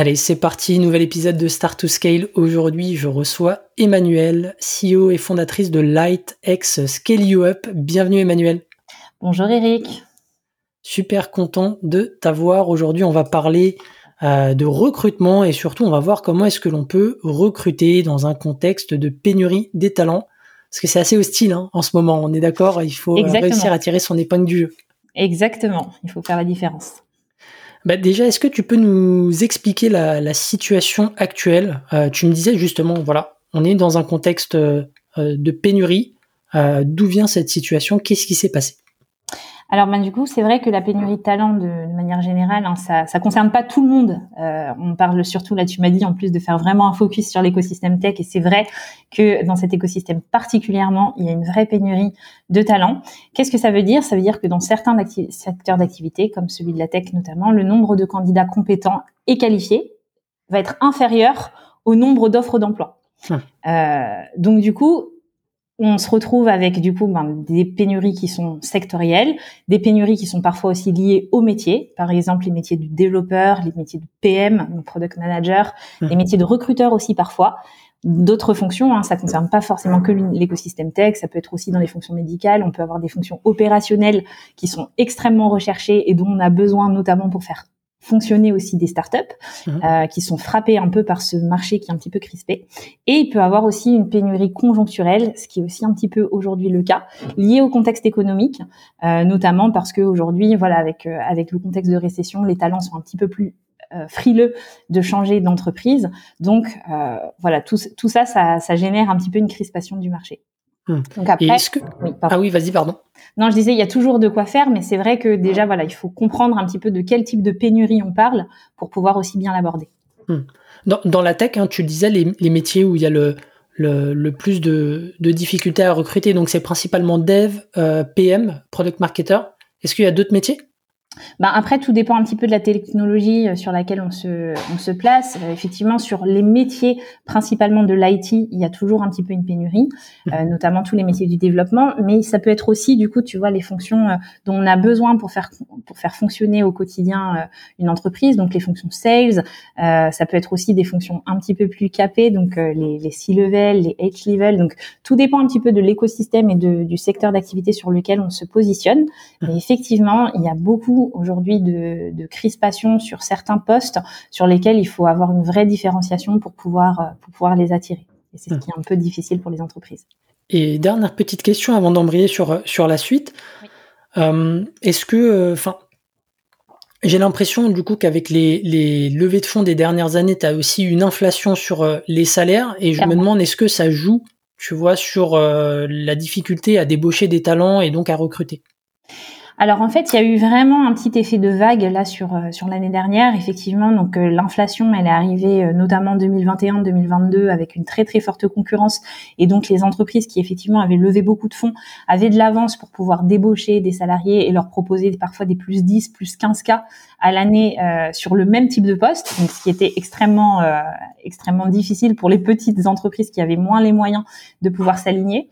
Allez, c'est parti, nouvel épisode de Start to Scale. Aujourd'hui, je reçois Emmanuel, CEO et fondatrice de LightX Scale You Up. Bienvenue Emmanuel. Bonjour Eric. Super content de t'avoir. Aujourd'hui, on va parler euh, de recrutement et surtout, on va voir comment est-ce que l'on peut recruter dans un contexte de pénurie des talents. Parce que c'est assez hostile hein, en ce moment, on est d'accord, il faut réussir à tirer son épingle du jeu. Exactement, il faut faire la différence. Bah déjà, est-ce que tu peux nous expliquer la, situation actuelle? Euh, Tu me disais justement, voilà, on est dans un contexte euh, de pénurie. Euh, d'où vient cette situation? Qu'est-ce qui s'est passé? Alors, ben, du coup, c'est vrai que la pénurie de talent, de, manière générale, hein, ça, ça concerne pas tout le monde. Euh, on parle surtout, là, tu m'as dit, en plus de faire vraiment un focus sur l'écosystème tech, et c'est vrai que dans cet écosystème particulièrement, il y a une vraie pénurie de talent. Qu'est-ce que ça veut dire? Ça veut dire que dans certains secteurs d'activité, comme celui de la tech notamment, le nombre de candidats compétents et qualifiés va être inférieur au nombre d'offres d'emploi. Hum. Euh, donc, du coup, on se retrouve avec du coup ben, des pénuries qui sont sectorielles, des pénuries qui sont parfois aussi liées aux métiers, par exemple les métiers du développeur, les métiers de PM, donc product manager, les métiers de recruteur aussi parfois. D'autres fonctions, hein, ça concerne pas forcément que l'écosystème tech, ça peut être aussi dans les fonctions médicales, on peut avoir des fonctions opérationnelles qui sont extrêmement recherchées et dont on a besoin notamment pour faire fonctionner aussi des startups mhm. euh, qui sont frappées un peu par ce marché qui est un petit peu crispé. Et il peut avoir aussi une pénurie conjoncturelle, ce qui est aussi un petit peu aujourd'hui le cas, lié au contexte économique, euh, notamment parce que aujourd'hui, voilà, avec euh, avec le contexte de récession, les talents sont un petit peu plus euh, frileux de changer d'entreprise. Donc euh, voilà, tout, tout ça, ça, ça génère un petit peu une crispation du marché. Hmm. Donc après, ah oui, vas-y, pardon. Non, je disais, il y a toujours de quoi faire, mais c'est vrai que déjà, voilà, il faut comprendre un petit peu de quel type de pénurie on parle pour pouvoir aussi bien l'aborder. Hmm. Dans, la tech, hein, tu disais les, métiers où il y a le, le, plus de, difficultés à recruter, donc c'est principalement dev, euh, PM, product marketer. Est-ce qu'il y a d'autres métiers? Bah après, tout dépend un petit peu de la technologie euh, sur laquelle on se, on se place. Euh, effectivement, sur les métiers principalement de l'IT, il y a toujours un petit peu une pénurie, euh, mmh. notamment tous les métiers du développement. Mais ça peut être aussi, du coup, tu vois, les fonctions dont on a besoin pour faire pour faire fonctionner au quotidien une entreprise. Donc les fonctions sales, ça peut être aussi des fonctions un petit peu plus capées, donc les, les C-level, les H-level. Donc tout dépend un petit peu de l'écosystème et de, du secteur d'activité sur lequel on se positionne. Mmh. Mais effectivement, il y a beaucoup aujourd'hui de, crispation sur certains postes sur lesquels il faut avoir une vraie différenciation pour pouvoir, euh, pour pouvoir les attirer. Et c'est ce hmm. qui est un peu difficile pour les entreprises. Et dernière petite question avant d'embrayer sur, sur la suite. Euh, est-ce que, euh, enfin, j'ai l'impression du coup qu'avec les, les, levées de fonds des dernières années, tu as aussi une inflation sur les salaires et je me demande est-ce que ça joue, tu vois, sur la difficulté à débaucher des talents et donc à recruter? Alors en fait, il y a eu vraiment un petit effet de vague là sur euh, sur l'année dernière, effectivement. Donc euh, l'inflation, elle est arrivée euh, notamment 2021-2022 avec une très très forte concurrence et donc les entreprises qui effectivement avaient levé beaucoup de fonds avaient de l'avance pour pouvoir débaucher des salariés et leur proposer parfois des plus 10, plus 15 cas à l'année sur le même type de poste, donc ce qui était extrêmement extrêmement difficile pour les petites entreprises qui avaient moins les moyens de pouvoir s'aligner.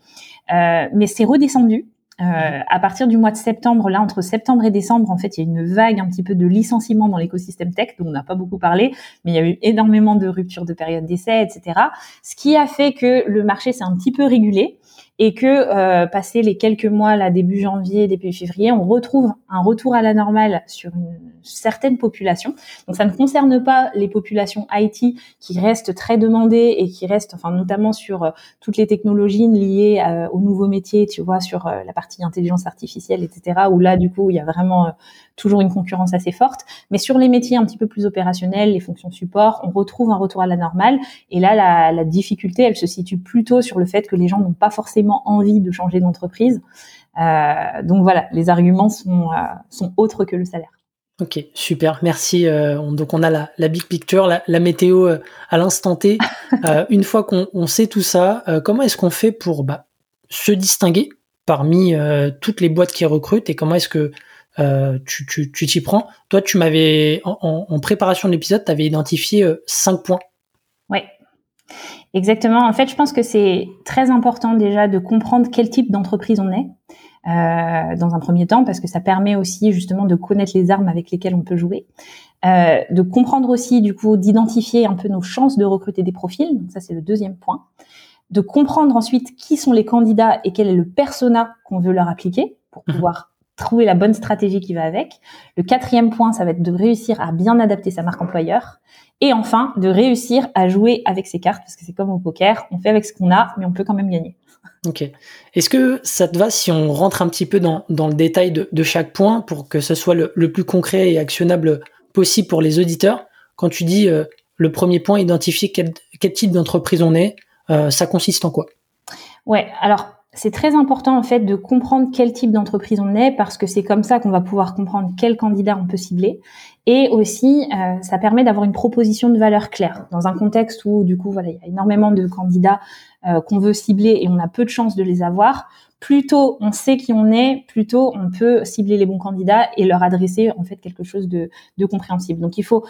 mais c'est redescendu euh, à partir du mois de septembre, là, entre septembre et décembre, en fait, il y a une vague un petit peu de licenciements dans l'écosystème tech, dont on n'a pas beaucoup parlé, mais il y a eu énormément de ruptures de période d'essai, etc. Ce qui a fait que le marché s'est un petit peu régulé et que euh, passé les quelques mois là début janvier début février on retrouve un retour à la normale sur une certaine population. Donc ça ne concerne pas les populations IT qui restent très demandées et qui restent enfin notamment sur euh, toutes les technologies liées euh, aux nouveaux métiers tu vois sur la partie intelligence artificielle etc où là du coup il y a vraiment toujours une concurrence assez forte mais sur les métiers un petit peu plus opérationnels les fonctions support on retrouve un retour à la normale et là la, la difficulté elle se situe plutôt sur le fait que les gens n'ont pas forcément envie de changer d'entreprise. Euh, donc voilà, les arguments sont, euh, sont autres que le salaire. Ok, super, merci. donc on a la, la big picture, la, météo à l'instant T. une fois qu'on sait tout ça, comment est-ce qu'on fait pour bah, se distinguer parmi toutes les boîtes qui recrutent et comment est-ce que euh, tu t'y tu, prends. Toi, tu m'avais, en, préparation de l'épisode, tu avais identifié euh, cinq points. Oui, exactement. En fait, je pense que c'est très important déjà de comprendre quel type d'entreprise on est. Euh, dans un premier temps, parce que ça permet aussi justement de connaître les armes avec lesquelles on peut jouer, euh, de comprendre aussi du coup d'identifier un peu nos chances de recruter des profils. Donc ça c'est le deuxième point. De comprendre ensuite qui sont les candidats et quel est le persona qu'on veut leur appliquer pour mhm. pouvoir trouver la bonne stratégie qui va avec. Le quatrième point, ça va être de réussir à bien adapter sa marque employeur. Et enfin, de réussir à jouer avec ses cartes, parce que c'est comme au poker, on fait avec ce qu'on a, mais on peut quand même gagner. Ok. Est-ce que ça te va si on rentre un petit peu dans, dans le détail de, de, chaque point pour que ce soit le, le, plus concret et actionnable possible pour les auditeurs? Quand tu dis euh, le premier point, identifier quel, quel type d'entreprise on est, euh, ça consiste en quoi? Ouais, alors c'est très important en fait de comprendre quel type d'entreprise on est parce que c'est comme ça qu'on va pouvoir comprendre quel candidat on peut cibler et aussi euh, ça permet d'avoir une proposition de valeur claire dans un contexte où du coup voilà il y a énormément de candidats euh, qu'on veut cibler et on a peu de chances de les avoir. Plus tôt on sait qui on est, plus tôt on peut cibler les bons candidats et leur adresser en fait quelque chose de, de compréhensible. Donc il faut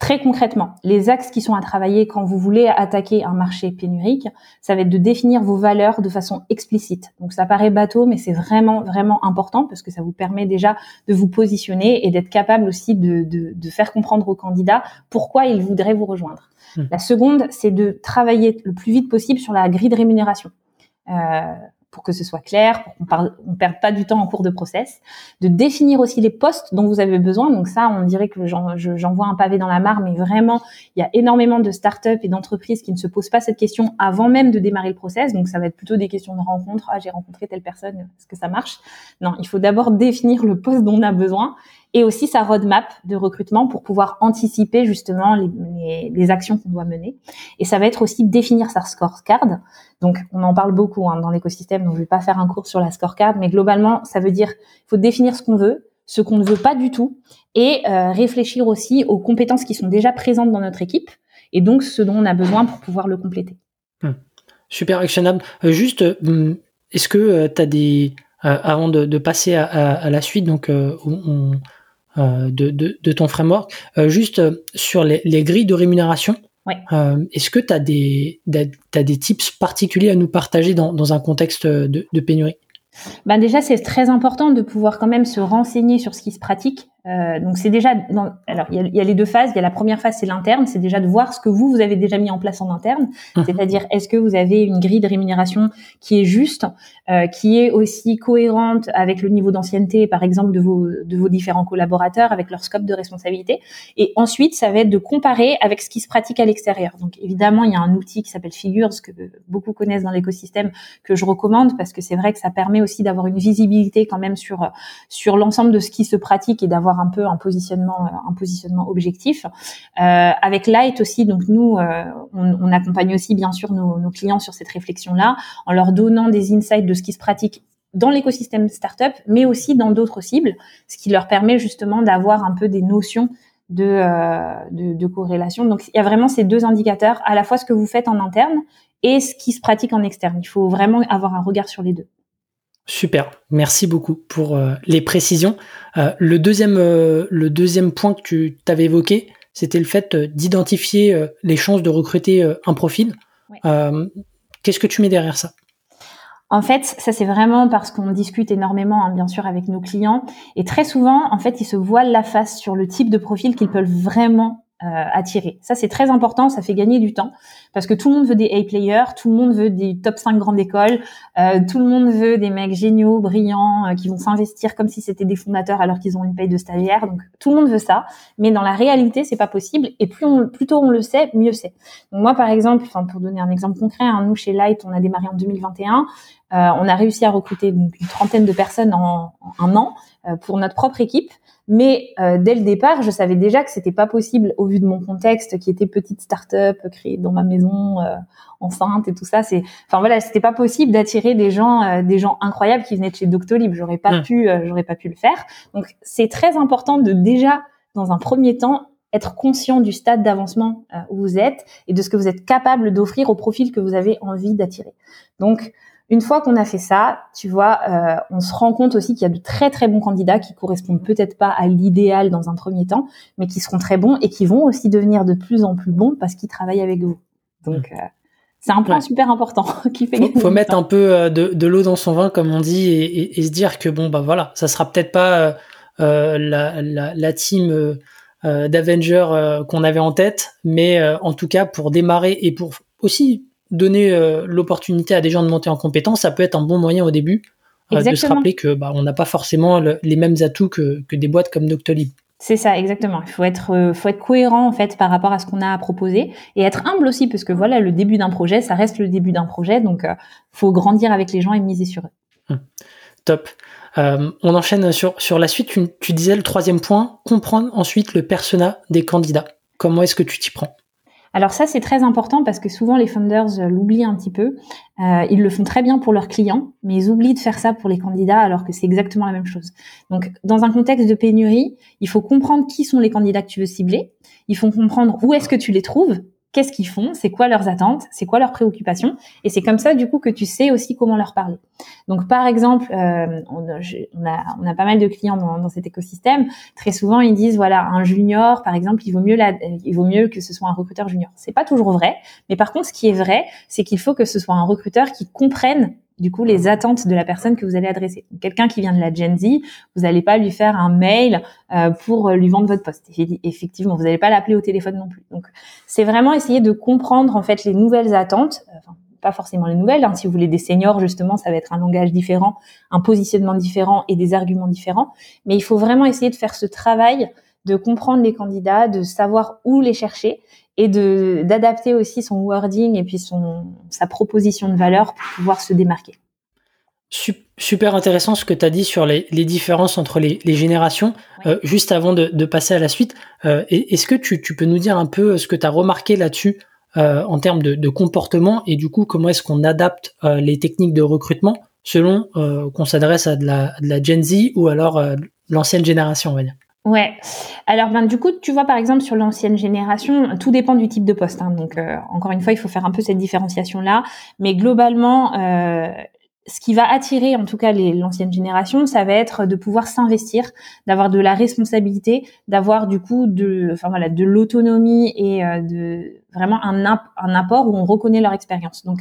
Très concrètement, les axes qui sont à travailler quand vous voulez attaquer un marché pénurique, ça va être de définir vos valeurs de façon explicite. Donc ça paraît bateau, mais c'est vraiment vraiment important parce que ça vous permet déjà de vous positionner et d'être capable aussi de, de, de, faire comprendre aux candidats pourquoi ils voudraient vous rejoindre. Mmh. La seconde, c'est de travailler le plus vite possible sur la grille de rémunération. Euh, pour que ce soit clair, pour qu'on ne perde pas du temps en cours de process, de définir aussi les postes dont vous avez besoin. Donc ça, on dirait que j'envoie un pavé dans la mare, mais vraiment, il y a énormément de startups et d'entreprises qui ne se posent pas cette question avant même de démarrer le process. Donc ça va être plutôt des questions de rencontre. Ah, j'ai rencontré telle personne, est-ce que ça marche? Non, il faut d'abord définir le poste dont on a besoin et aussi sa roadmap de recrutement pour pouvoir anticiper justement les, actions qu'on doit mener. Et ça va être aussi définir sa scorecard. Donc, on en parle beaucoup hein, dans l'écosystème, donc je vais pas faire un cours sur la scorecard, mais globalement, ça veut dire il faut définir ce qu'on veut, ce qu'on ne veut pas du tout, et euh, réfléchir aussi aux compétences qui sont déjà présentes dans notre équipe, et donc ce dont on a besoin pour pouvoir le compléter. Hmm. Super actionnable. Euh, juste, hmm, est-ce que euh, tu as des... avant de, passer à, la suite, donc on, euh, de, de, ton framework. Euh, juste euh, sur les, les, grilles de rémunération, est-ce que tu as des, as des tips particuliers à nous partager dans, dans un contexte de, de pénurie? Ben déjà, c'est très important de pouvoir quand même se renseigner sur ce qui se pratique euh, donc c'est déjà, dans, alors il y, y, a, les deux phases. Il y a la première phase, c'est l'interne, c'est déjà de voir ce que vous vous avez déjà mis en place en interne, mhm. c'est-à-dire est-ce que vous avez une grille de rémunération qui est juste, euh, qui est aussi cohérente avec le niveau d'ancienneté, par exemple de vos de vos différents collaborateurs, avec leur scope de responsabilité? Et ensuite, ça va être de comparer avec ce qui se pratique à l'extérieur. Donc évidemment, il y a un outil qui s'appelle Figures que beaucoup connaissent dans l'écosystème que je recommande parce que c'est vrai que ça permet aussi d'avoir une visibilité quand même sur sur l'ensemble de ce qui se pratique et d'avoir un peu un positionnement, euh, un positionnement objectif. Euh, avec Light aussi, donc nous, euh, on, accompagne aussi bien sûr nos, clients sur cette réflexion-là, en leur donnant des insights de ce qui se pratique dans l'écosystème startup, mais aussi dans d'autres cibles, ce qui leur permet justement d'avoir un peu des notions de, de, corrélation. Donc il y a vraiment ces deux indicateurs, à la fois ce que vous faites en interne et ce qui se pratique en externe. Il faut vraiment avoir un regard sur les deux. Super, merci beaucoup pour euh, les précisions. Euh, le, deuxième, euh, le deuxième point que tu t'avais évoqué, c'était le fait d'identifier les chances de recruter un profil. Qu'est-ce que tu mets derrière ça? En fait, ça c'est vraiment parce qu'on discute énormément, hein, bien sûr, avec nos clients. Et très souvent, en fait, ils se voilent la face sur le type de profil qu'ils peuvent vraiment attirer. Ça, c'est très important, ça fait gagner du temps parce que tout le monde veut des A-players, tout le monde veut des top 5 grandes écoles, euh, tout le monde veut des mecs géniaux, brillants, euh, qui vont s'investir comme si c'était des fondateurs alors qu'ils ont une paye de stagiaire. Donc, tout le monde veut ça, mais dans la réalité, c'est pas possible. Et plus, on, plus tôt on le sait, mieux c'est. Donc, moi, par exemple, pour donner un exemple concret, hein, nous, chez Light, on a démarré en 2021. on a réussi à recruter une trentaine de personnes en un an pour notre propre équipe Mais euh, dès le départ, je savais déjà que c'était pas possible au vu de mon contexte, qui était petite start-up créée dans ma maison, euh, enceinte et tout ça. C'est, enfin voilà, c'était pas possible d'attirer des gens, euh, des gens incroyables qui venaient de chez Doctolib. J'aurais pas mmh. pu, j'aurais pas pu le faire. Donc c'est très important de déjà, dans un premier temps, être conscient du stade d'avancement où vous êtes et de ce que vous êtes capable d'offrir au profil que vous avez envie d'attirer. Donc une fois qu'on a fait ça, tu vois, euh, on se rend compte aussi qu'il y a de très très bons candidats qui correspondent peut-être pas à l'idéal dans un premier temps, mais qui seront très bons et qui vont aussi devenir de plus en plus bons parce qu'ils travaillent avec vous. Donc euh, c'est un point super important qui fait. Faut, faut mettre un peu euh, de, l'eau dans son vin, comme on dit, et, se dire que bon bah voilà, ça sera peut-être pas la, la, team d'Avengers qu'on avait en tête, mais en tout cas pour démarrer et pour aussi donner euh, l'opportunité à des gens de monter en compétence, ça peut être un bon moyen au début euh, de se rappeler que bah, on n'a pas forcément les mêmes atouts que, que des boîtes comme Doctolib. C'est ça, exactement. Il faut être, euh, faut être cohérent en fait par rapport à ce qu'on a à proposer et être humble aussi parce que voilà, le début d'un projet, ça reste le début d'un projet, donc faut grandir avec les gens et miser sur eux. Hum. Top. On enchaîne sur, sur la suite. Tu, tu disais le troisième point, comprendre ensuite le persona des candidats. Comment est-ce que tu t'y prends? Alors ça, c'est très important parce que souvent les founders euh, l'oublient un petit peu. Euh, ils le font très bien pour leurs clients, mais ils oublient de faire ça pour les candidats alors que c'est exactement la même chose. Donc, dans un contexte de pénurie, il faut comprendre qui sont les candidats que tu veux cibler. Il faut comprendre où est-ce que tu les trouves qu'est-ce qu'ils font, c'est quoi leurs attentes, c'est quoi leurs préoccupations, et c'est comme ça du coup que tu sais aussi comment leur parler. Donc par exemple, euh, on, a, on, a, pas mal de clients dans, dans, cet écosystème. Très souvent, ils disent voilà un junior, par exemple, il vaut mieux il vaut mieux que ce soit un recruteur junior. C'est pas toujours vrai, mais par contre, ce qui est vrai, c'est qu'il faut que ce soit un recruteur qui comprenne du coup les attentes de la personne que vous allez adresser. Quelqu'un qui vient de la Gen Z, vous n'allez pas lui faire un mail euh, pour lui vendre votre poste. Effectivement, vous n'allez pas l'appeler au téléphone non plus. Donc, c'est vraiment essayer de comprendre en fait les nouvelles attentes. Euh, enfin, pas forcément les nouvelles. Hein. Si vous voulez des seniors, justement, ça va être un langage différent, un positionnement différent et des arguments différents. Mais il faut vraiment essayer de faire ce travail de comprendre les candidats, de savoir où les chercher et de d'adapter aussi son wording et puis son sa proposition de valeur pour pouvoir se démarquer. Super intéressant ce que tu as dit sur les, les différences entre les, les générations. Euh, juste avant de, de, passer à la suite, euh, est-ce que tu, tu, peux nous dire un peu ce que tu as remarqué là-dessus euh, en termes de, de, comportement et du coup comment est-ce qu'on adapte les techniques de recrutement selon qu'on s'adresse à de la, de la Gen Z ou alors l'ancienne génération, on va dire? Ouais. Alors ben du coup, tu vois par exemple sur l'ancienne génération, tout dépend du type de poste. Hein. donc euh, encore une fois, il faut faire un peu cette différenciation là. Mais globalement, euh, ce qui va attirer en tout cas l'ancienne génération, ça va être de pouvoir s'investir, d'avoir de la responsabilité, d'avoir du coup de, enfin voilà, de l'autonomie et euh, de vraiment un, un apport où on reconnaît leur expérience. Donc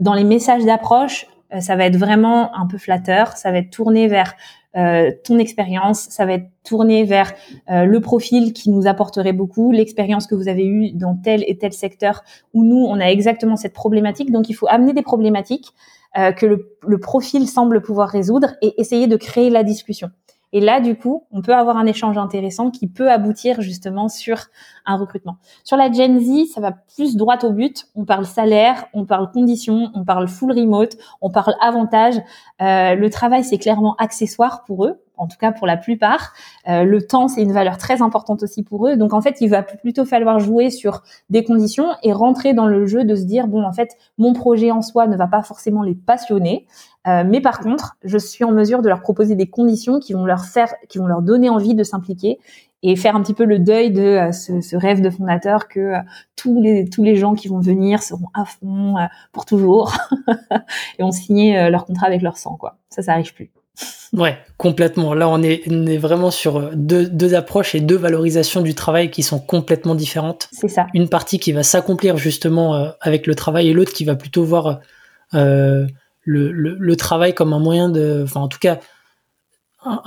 dans les messages d'approche, ça va être vraiment un peu flatteur, ça va être tourné vers euh, ton expérience, ça va être tourné vers euh, le profil qui nous apporterait beaucoup, l'expérience que vous avez eue dans tel et tel secteur où nous, on a exactement cette problématique. Donc, il faut amener des problématiques euh, que le, profil semble pouvoir résoudre et essayer de créer la discussion. Et là, du coup, on peut avoir un échange intéressant qui peut aboutir justement sur un recrutement. Sur la Gen Z, ça va plus droit au but. On parle salaire, on parle conditions, on parle full remote, on parle avantage. Euh, le travail, c'est clairement accessoire pour eux en tout cas pour la plupart. Euh, le temps, c'est une valeur très importante aussi pour eux. Donc en fait, il va plutôt falloir jouer sur des conditions et rentrer dans le jeu de se dire, bon, en fait, mon projet en soi ne va pas forcément les passionner. Euh, mais par contre, je suis en mesure de leur proposer des conditions qui vont leur faire, qui vont leur donner envie de s'impliquer et faire un petit peu le deuil de euh, ce, ce, rêve de fondateur que euh, tous les tous les gens qui vont venir seront à fond pour toujours et ont signé leur contrat avec leur sang quoi. Ça, ça arrive plus. Ouais, complètement. Là, on est, on est vraiment sur deux, deux, approches et deux valorisations du travail qui sont complètement différentes. C'est ça. Une partie qui va s'accomplir justement avec le travail et l'autre qui va plutôt voir euh, le, travail comme un moyen de,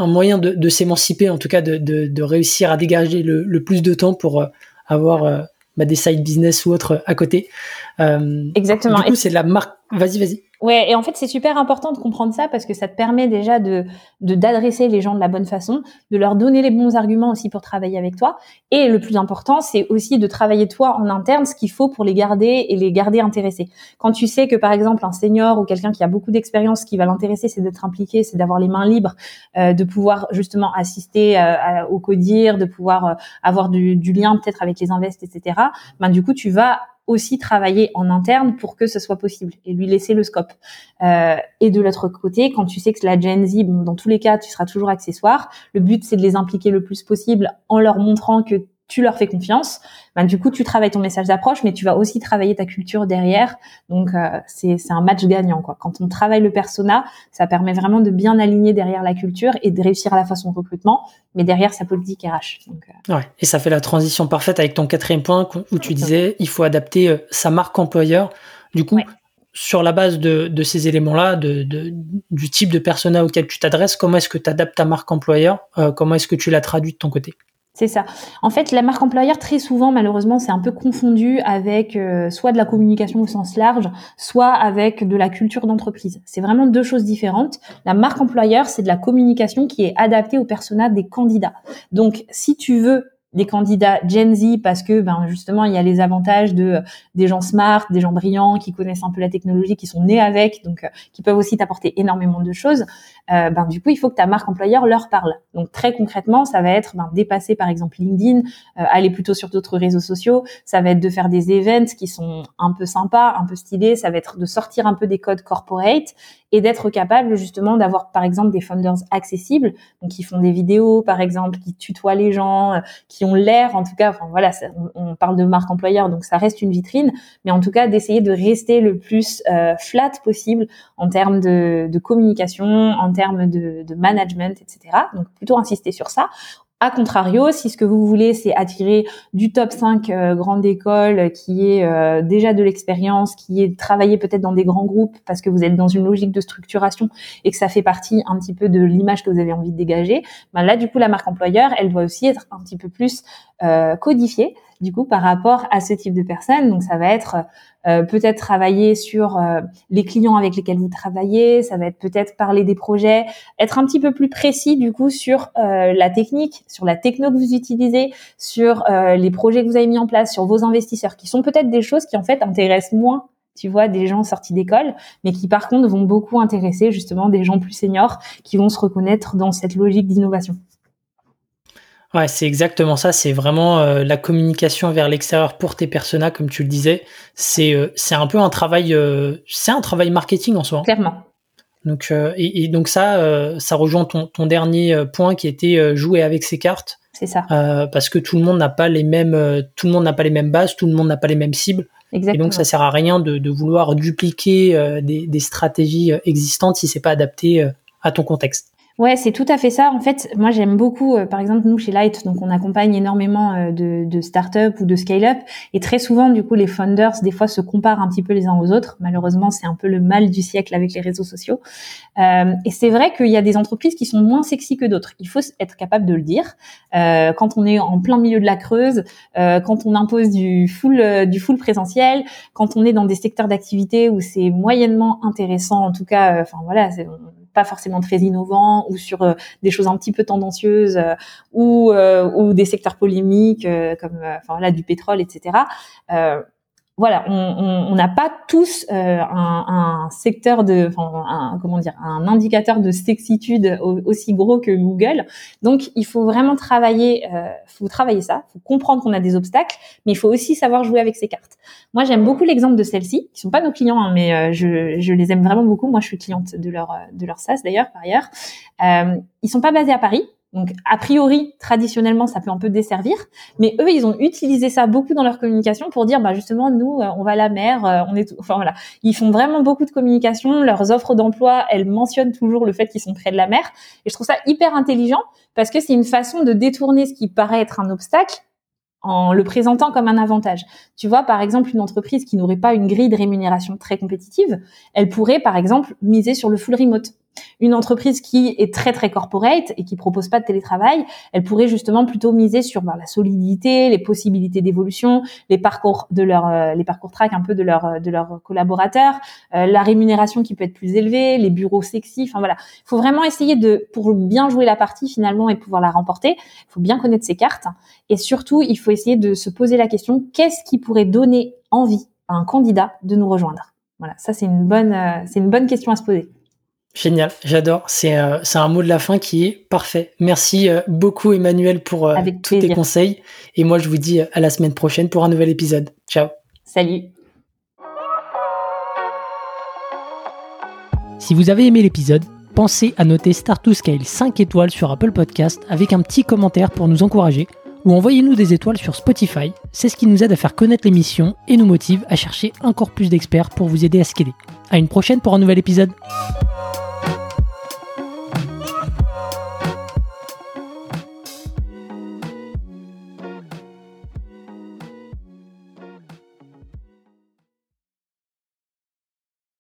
moyen de, s'émanciper, en tout cas de, réussir à dégager le, plus de temps pour euh, avoir euh, bah, des side business ou autres à côté. Euh, Exactement. Du coup, c'est la marque, Vas-y, vas-y. Ouais, et en fait, c'est super important de comprendre ça parce que ça te permet déjà de d'adresser les gens de la bonne façon, de leur donner les bons arguments aussi pour travailler avec toi. Et le plus important, c'est aussi de travailler toi en interne ce qu'il faut pour les garder et les garder intéressés. Quand tu sais que par exemple un senior ou quelqu'un qui a beaucoup d'expérience, ce qui va l'intéresser, c'est d'être impliqué, c'est d'avoir les mains libres, euh, de pouvoir justement assister euh, au codir, de pouvoir euh, avoir du, du lien peut-être avec les invests, etc. Ben du coup, tu vas aussi travailler en interne pour que ce soit possible et lui laisser le scope. Euh, et de l'autre côté, quand tu sais que la Gen Z, dans tous les cas, tu seras toujours accessoire, le but c'est de les impliquer le plus possible en leur montrant que tu leur fais confiance, ben, du coup, tu travailles ton message d'approche, mais tu vas aussi travailler ta culture derrière. Donc, euh, c'est un match gagnant. Quoi. Quand on travaille le persona, ça permet vraiment de bien aligner derrière la culture et de réussir à la façon recrutement, mais derrière sa politique RH. Donc, euh. ouais, et ça fait la transition parfaite avec ton quatrième point où tu disais il faut adapter euh, sa marque employeur. Du coup, sur la base de, de ces éléments-là, de, de, du type de persona auquel tu t'adresses, comment est-ce que tu adaptes ta marque employeur Comment est-ce que tu la traduis de ton côté? C'est ça. En fait, la marque employeur, très souvent, malheureusement, c'est un peu confondu avec euh, soit de la communication au sens large, soit avec de la culture d'entreprise. C'est vraiment deux choses différentes. La marque employeur, c'est de la communication qui est adaptée au persona des candidats. Donc, si tu veux des candidats Gen Z parce que ben justement il y a les avantages de des gens smart, des gens brillants qui connaissent un peu la technologie, qui sont nés avec, donc euh, qui peuvent aussi t'apporter énormément de choses. Euh, ben du coup il faut que ta marque employeur leur parle. Donc très concrètement ça va être ben, dépasser par exemple LinkedIn, euh, aller plutôt sur d'autres réseaux sociaux. Ça va être de faire des events qui sont un peu sympas, un peu stylés. Ça va être de sortir un peu des codes corporate et d'être capable justement d'avoir par exemple des founders accessibles, donc qui font des vidéos par exemple, qui tutoient les gens, qui ont l'air, en tout cas, enfin voilà, on, parle de marque employeur, donc ça reste une vitrine, mais en tout cas d'essayer de rester le plus euh, flat possible en termes de, communication, en termes de, de management, etc. Donc plutôt insister sur ça. A contrario, si ce que vous voulez, c'est attirer du top 5 euh, grande école qui est euh, déjà de l'expérience, qui est travaillé peut-être dans des grands groupes parce que vous êtes dans une logique de structuration et que ça fait partie un petit peu de l'image que vous avez envie de dégager, ben là, du coup, la marque employeur, elle doit aussi être un petit peu plus euh, codifiée du coup par rapport à ce type de personnes. Donc ça va être euh, peut-être travailler sur euh, les clients avec lesquels vous travaillez, ça va être peut-être parler des projets, être un petit peu plus précis du coup sur euh, la technique, sur la techno que vous utilisez, sur les projets que vous avez mis en place, sur vos investisseurs, qui sont peut-être des choses qui en fait intéressent moins tu vois, des gens sortis d'école, mais qui par contre vont beaucoup intéresser justement des gens plus seniors qui vont se reconnaître dans cette logique d'innovation. Ouais, c'est exactement ça. C'est vraiment euh, la communication vers l'extérieur pour tes personas, comme tu le disais. C'est euh, c'est un peu un travail, euh, c'est un travail marketing en soi. Hein. Clairement. Donc et, et, donc ça, ça rejoint ton, ton dernier point qui était jouer avec ses cartes. C'est ça. parce que tout le monde n'a pas les mêmes, tout le monde n'a pas les mêmes bases, tout le monde n'a pas les mêmes cibles. Exactement. Et donc ça sert à rien de, de vouloir dupliquer des, des stratégies existantes si c'est pas adapté à ton contexte. Ouais, c'est tout à fait ça. En fait, moi j'aime beaucoup, euh, par exemple nous chez Light, donc on accompagne énormément euh, de, de start-up ou de scale-up, et très souvent du coup les founders des fois se comparent un petit peu les uns aux autres. Malheureusement, c'est un peu le mal du siècle avec les réseaux sociaux. Euh, et c'est vrai qu'il y a des entreprises qui sont moins sexy que d'autres. Il faut être capable de le dire. Euh, quand on est en plein milieu de la Creuse, quand on impose du full du full présentiel, quand on est dans des secteurs d'activité où c'est moyennement intéressant, en tout cas, enfin voilà, pas forcément très innovant ou sur euh, des choses un petit peu tendancieuses euh, ou, euh, ou des secteurs polémiques comme enfin là du pétrole, etc voilà, on n'a pas tous un, un, secteur de, enfin, un, comment dire, un indicateur de sexitude aussi gros que Google. Donc, il faut vraiment travailler, euh, faut travailler ça, faut comprendre qu'on a des obstacles, mais il faut aussi savoir jouer avec ses cartes. Moi, j'aime beaucoup l'exemple de celles-ci, qui sont pas nos clients, hein, mais je, je, les aime vraiment beaucoup. Moi, je suis cliente de leur de leur SaaS d'ailleurs, par ailleurs. Euh, ils sont pas basés à Paris, donc, a priori, traditionnellement, ça peut un peu desservir, mais eux, ils ont utilisé ça beaucoup dans leur communication pour dire, bah justement, nous, euh, on va à la mer, euh, on est, enfin voilà, ils font vraiment beaucoup de communication. Leurs offres d'emploi, elles mentionnent toujours le fait qu'ils sont près de la mer, et je trouve ça hyper intelligent parce que c'est une façon de détourner ce qui paraît être un obstacle en le présentant comme un avantage. Tu vois, par exemple, une entreprise qui n'aurait pas une grille de rémunération très compétitive, elle pourrait, par exemple, miser sur le full remote Une entreprise qui est très très corporate et qui propose pas de télétravail, elle pourrait justement plutôt miser sur bah, la solidité, les possibilités d'évolution, les parcours de leur euh, les parcours track un peu de leurs de leurs collaborateurs, euh, la rémunération qui peut être plus élevée, les bureaux sexy. Enfin voilà, il faut vraiment essayer de pour bien jouer la partie finalement et pouvoir la remporter, il faut bien connaître ses cartes et surtout il faut essayer de se poser la question qu'est-ce qui pourrait donner envie à un candidat de nous rejoindre? Voilà, ça c'est une bonne euh, c'est une bonne question à se poser. Génial, j'adore. C'est euh, c'est un mot de la fin qui est parfait. Merci euh, beaucoup Emmanuel pour euh, tous tes conseils. Et moi je vous dis à la semaine prochaine pour un nouvel épisode. Ciao. Salut. Si vous avez aimé l'épisode, pensez à noter Start to Scale 5 étoiles sur Apple Podcast avec un petit commentaire pour nous encourager ou envoyez-nous des étoiles sur Spotify. C'est ce qui nous aide à faire connaître l'émission et nous motive à chercher encore plus d'experts pour vous aider à scaler. À une prochaine pour un nouvel épisode.